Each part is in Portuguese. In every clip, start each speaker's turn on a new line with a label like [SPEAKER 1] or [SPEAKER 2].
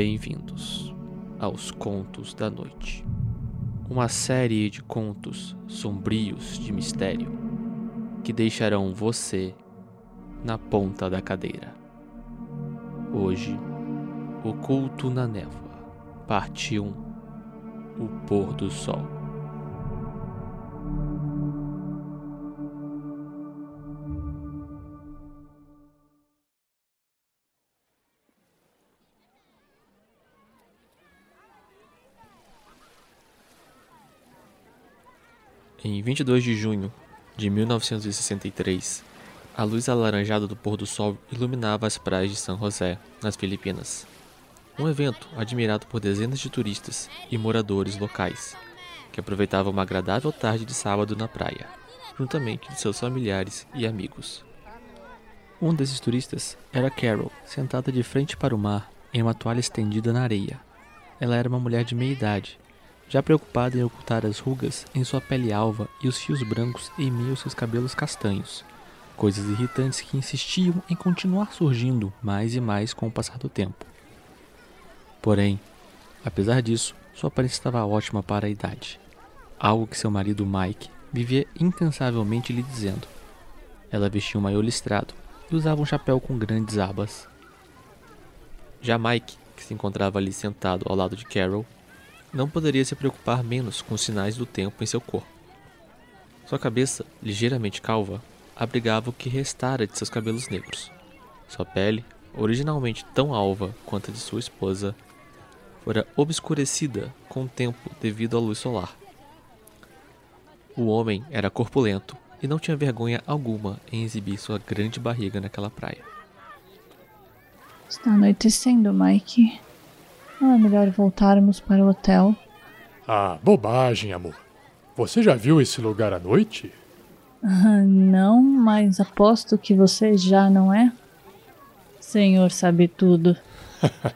[SPEAKER 1] Bem-vindos aos Contos da Noite. Uma série de contos sombrios de mistério que deixarão você na ponta da cadeira. Hoje, O Culto na Névoa, parte 1 O Pôr do Sol. Em 22 de junho de 1963, a luz alaranjada do pôr do sol iluminava as praias de São José, nas Filipinas. Um evento admirado por dezenas de turistas e moradores locais, que aproveitavam uma agradável tarde de sábado na praia, juntamente de seus familiares e amigos. Um desses turistas era Carol, sentada de frente para o mar em uma toalha estendida na areia. Ela era uma mulher de meia idade, já preocupada em ocultar as rugas em sua pele alva e os fios brancos em meio aos seus cabelos castanhos, coisas irritantes que insistiam em continuar surgindo mais e mais com o passar do tempo. Porém, apesar disso, sua aparência estava ótima para a idade, algo que seu marido Mike vivia incansavelmente lhe dizendo. Ela vestia um maiô listrado e usava um chapéu com grandes abas. Já Mike, que se encontrava ali sentado ao lado de Carol, não poderia se preocupar menos com os sinais do tempo em seu corpo. Sua cabeça, ligeiramente calva, abrigava o que restara de seus cabelos negros. Sua pele, originalmente tão alva quanto a de sua esposa, fora obscurecida com o tempo devido à luz solar. O homem era corpulento e não tinha vergonha alguma em exibir sua grande barriga naquela praia.
[SPEAKER 2] Está anoitecendo, Mike. Não é melhor voltarmos para o hotel?
[SPEAKER 3] Ah, bobagem, amor. Você já viu esse lugar à noite?
[SPEAKER 2] Ah, não, mas aposto que você já não é? Senhor sabe tudo.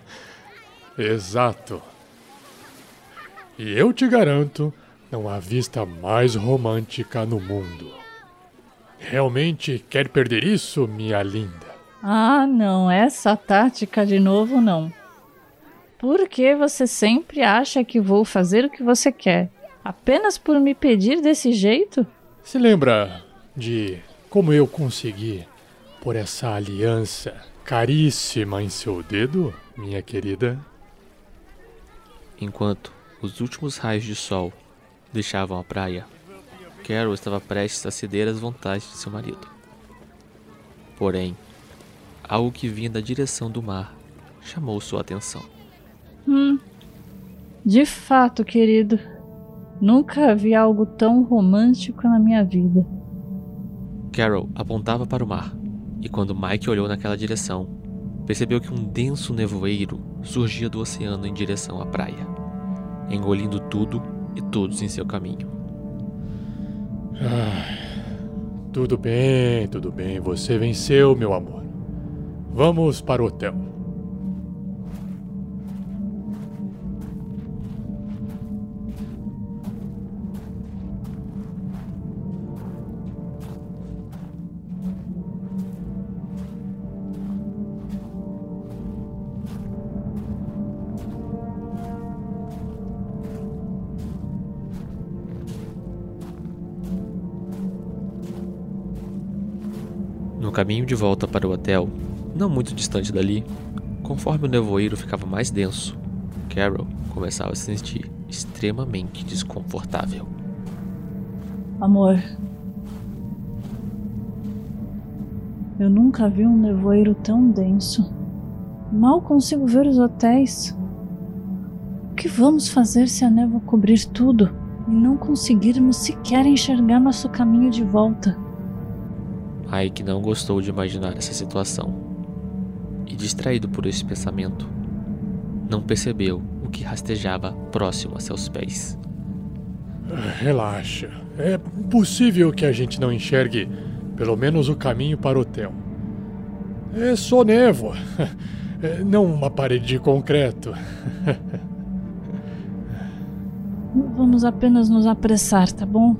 [SPEAKER 3] Exato. E eu te garanto, não há vista mais romântica no mundo. Realmente quer perder isso, minha linda?
[SPEAKER 2] Ah, não, essa tática de novo não. Por que você sempre acha que vou fazer o que você quer? Apenas por me pedir desse jeito?
[SPEAKER 3] Se lembra de como eu consegui pôr essa aliança caríssima em seu dedo, minha querida?
[SPEAKER 1] Enquanto os últimos raios de sol deixavam a praia, Carol estava prestes a ceder às vontades de seu marido. Porém, algo que vinha da direção do mar chamou sua atenção.
[SPEAKER 2] Hum. De fato, querido. Nunca vi algo tão romântico na minha vida.
[SPEAKER 1] Carol apontava para o mar, e quando Mike olhou naquela direção, percebeu que um denso nevoeiro surgia do oceano em direção à praia, engolindo tudo e todos em seu caminho.
[SPEAKER 3] Ah, tudo bem, tudo bem, você venceu, meu amor. Vamos para o hotel.
[SPEAKER 1] No caminho de volta para o hotel, não muito distante dali, conforme o nevoeiro ficava mais denso, Carol começava a se sentir extremamente desconfortável.
[SPEAKER 2] Amor, eu nunca vi um nevoeiro tão denso. Mal consigo ver os hotéis. O que vamos fazer se a névoa cobrir tudo e não conseguirmos sequer enxergar nosso caminho de volta?
[SPEAKER 1] Ike não gostou de imaginar essa situação. E distraído por esse pensamento, não percebeu o que rastejava próximo a seus pés.
[SPEAKER 3] Relaxa. É possível que a gente não enxergue pelo menos o caminho para o hotel. É só névoa, é, não uma parede de concreto.
[SPEAKER 2] Vamos apenas nos apressar, tá bom?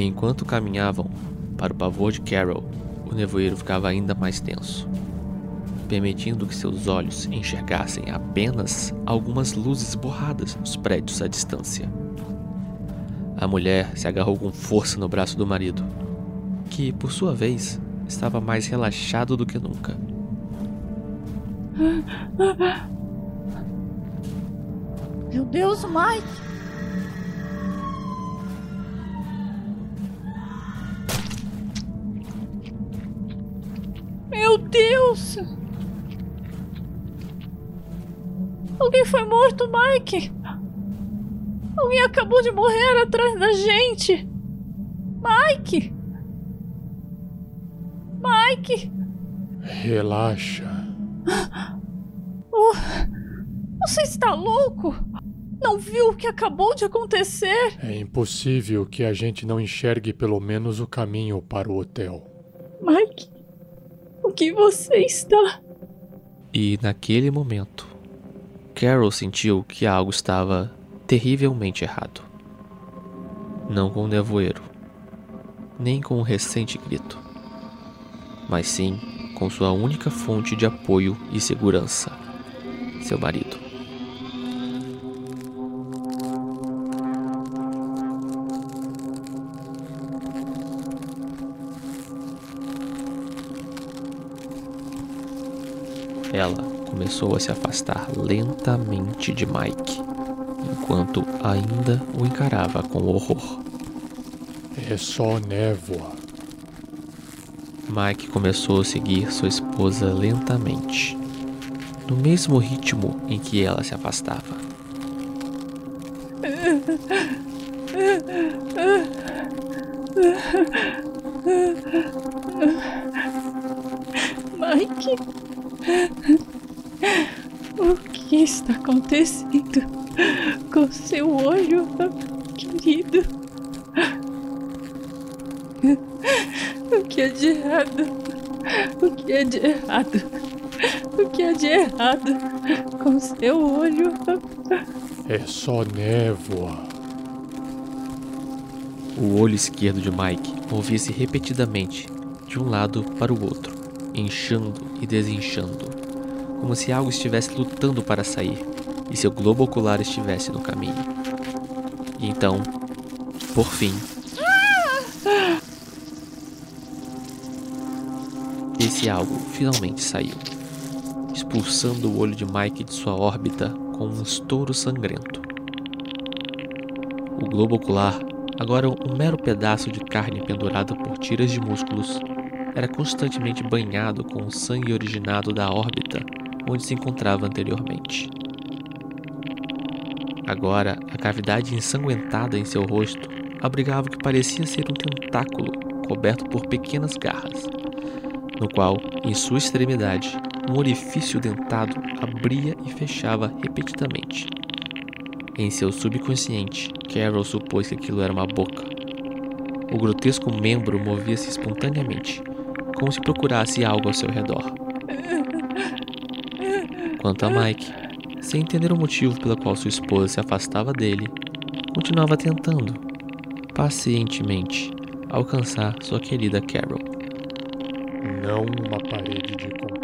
[SPEAKER 1] Enquanto caminhavam, para o pavor de Carol, o nevoeiro ficava ainda mais tenso, permitindo que seus olhos enxergassem apenas algumas luzes borradas nos prédios à distância. A mulher se agarrou com força no braço do marido, que, por sua vez, estava mais relaxado do que nunca.
[SPEAKER 2] Meu Deus, Mike! Meu Deus! Alguém foi morto, Mike! Alguém acabou de morrer atrás da gente! Mike! Mike!
[SPEAKER 3] Relaxa.
[SPEAKER 2] Oh, você está louco? Não viu o que acabou de acontecer?
[SPEAKER 3] É impossível que a gente não enxergue pelo menos o caminho para o hotel.
[SPEAKER 2] Mike, o que você está?
[SPEAKER 1] E naquele momento, Carol sentiu que algo estava terrivelmente errado. Não com o nevoeiro, nem com o recente grito, mas sim com sua única fonte de apoio e segurança: seu marido. Ela começou a se afastar lentamente de Mike, enquanto ainda o encarava com horror.
[SPEAKER 3] É só névoa.
[SPEAKER 1] Mike começou a seguir sua esposa lentamente, no mesmo ritmo em que ela se afastava.
[SPEAKER 2] Mike, o que está acontecendo com seu olho, querido? O que é de errado? O que é de errado? O que é de errado com seu olho?
[SPEAKER 3] É só névoa.
[SPEAKER 1] O olho esquerdo de Mike movia-se repetidamente de um lado para o outro, inchando e desinchando, como se algo estivesse lutando para sair e seu globo ocular estivesse no caminho. E então, por fim, esse algo finalmente saiu, expulsando o olho de Mike de sua órbita com um estouro sangrento. O globo ocular, agora um mero pedaço de carne pendurada por tiras de músculos, era constantemente banhado com o sangue originado da órbita onde se encontrava anteriormente. Agora, a cavidade ensanguentada em seu rosto abrigava o que parecia ser um tentáculo coberto por pequenas garras, no qual, em sua extremidade, um orifício dentado abria e fechava repetidamente. Em seu subconsciente, Carol supôs que aquilo era uma boca. O grotesco membro movia-se espontaneamente, como se procurasse algo ao seu redor. Quanto a Mike, sem entender o motivo pelo qual sua esposa se afastava dele, continuava tentando, pacientemente, alcançar sua querida Carol.
[SPEAKER 3] Não uma parede de concreto.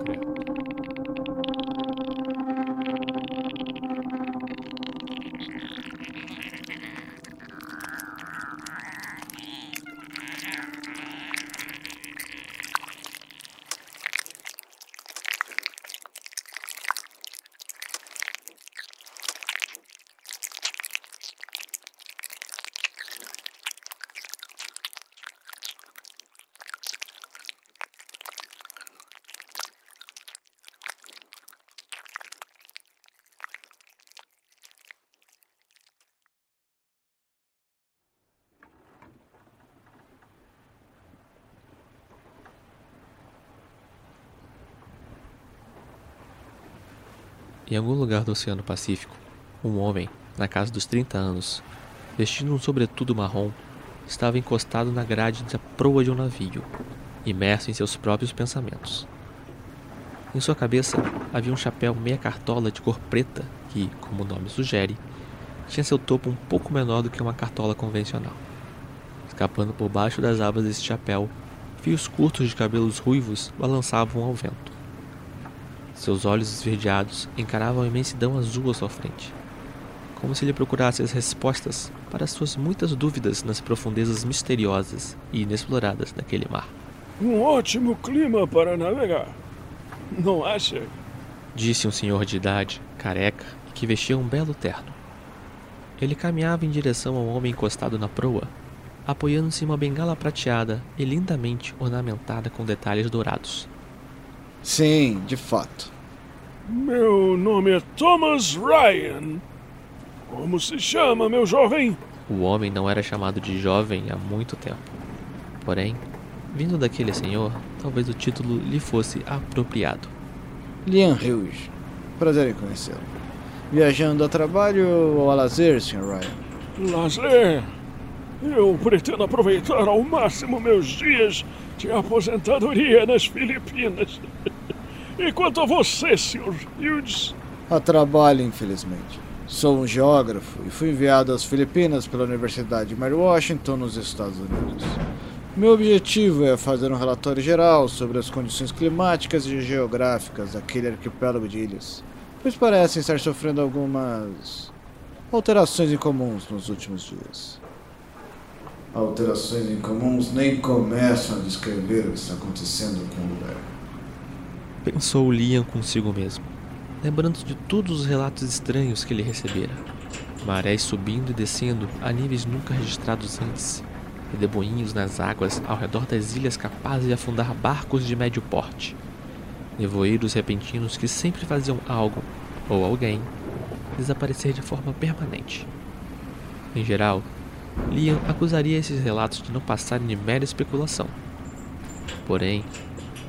[SPEAKER 1] Em algum lugar do Oceano Pacífico, um homem, na casa dos 30 anos, vestindo um sobretudo marrom, estava encostado na grade da proa de um navio, imerso em seus próprios pensamentos. Em sua cabeça havia um chapéu meia cartola de cor preta que, como o nome sugere, tinha seu topo um pouco menor do que uma cartola convencional. escapando por baixo das abas desse chapéu. Fios curtos de cabelos ruivos balançavam ao vento. Seus olhos esverdeados encaravam a imensidão azul à sua frente, como se ele procurasse as respostas para suas muitas dúvidas nas profundezas misteriosas e inexploradas daquele mar.
[SPEAKER 4] Um ótimo clima para navegar, não acha?
[SPEAKER 1] Disse um senhor de idade, careca, que vestia um belo terno. Ele caminhava em direção ao homem encostado na proa, apoiando-se em uma bengala prateada e lindamente ornamentada com detalhes dourados.
[SPEAKER 5] Sim, de fato.
[SPEAKER 4] Meu nome é Thomas Ryan. Como se chama, meu jovem?
[SPEAKER 1] O homem não era chamado de jovem há muito tempo. Porém, vindo daquele senhor, talvez o título lhe fosse apropriado.
[SPEAKER 5] Liam Hughes. Prazer em conhecê-lo. Viajando a trabalho ou a lazer, Sr. Ryan?
[SPEAKER 4] Lazer? Eu pretendo aproveitar ao máximo meus dias de aposentadoria nas Filipinas. e quanto a você, Sr. Hughes?
[SPEAKER 5] A trabalho, infelizmente. Sou um geógrafo e fui enviado às Filipinas pela Universidade Mary Washington, nos Estados Unidos. Meu objetivo é fazer um relatório geral sobre as condições climáticas e geográficas daquele arquipélago de ilhas, pois parecem estar sofrendo algumas alterações incomuns nos últimos dias. Alterações incomuns nem começam a descrever o que está acontecendo com o lugar.
[SPEAKER 1] Pensou Liam consigo mesmo, lembrando de todos os relatos estranhos que ele recebera. Marés subindo e descendo a níveis nunca registrados antes, redemoinhos nas águas ao redor das ilhas capazes de afundar barcos de médio porte, nevoeiros repentinos que sempre faziam algo, ou alguém, desaparecer de forma permanente. Em geral, Liam acusaria esses relatos de não passarem de mera especulação. Porém,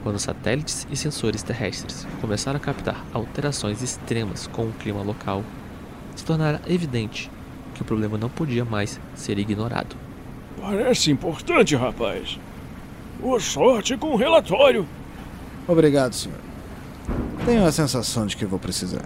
[SPEAKER 1] quando satélites e sensores terrestres começaram a captar alterações extremas com o clima local, se tornara evidente que o problema não podia mais ser ignorado.
[SPEAKER 4] Parece importante, rapaz. Boa sorte com o relatório.
[SPEAKER 5] Obrigado, senhor. Tenho a sensação de que vou precisar.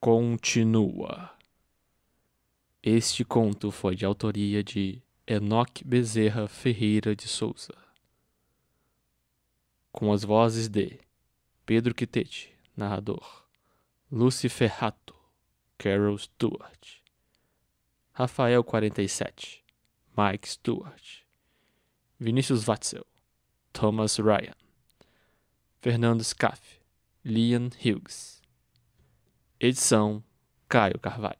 [SPEAKER 1] Continua. Este conto foi de autoria de Enoque Bezerra Ferreira de Souza. Com as vozes de Pedro Quitete, narrador, Lucy Ferrato, Carol Stewart, Rafael 47, Mike Stewart, Vinícius Watzel, Thomas Ryan, Fernando Scaff, Liam Hughes. Edição Caio Carvalho.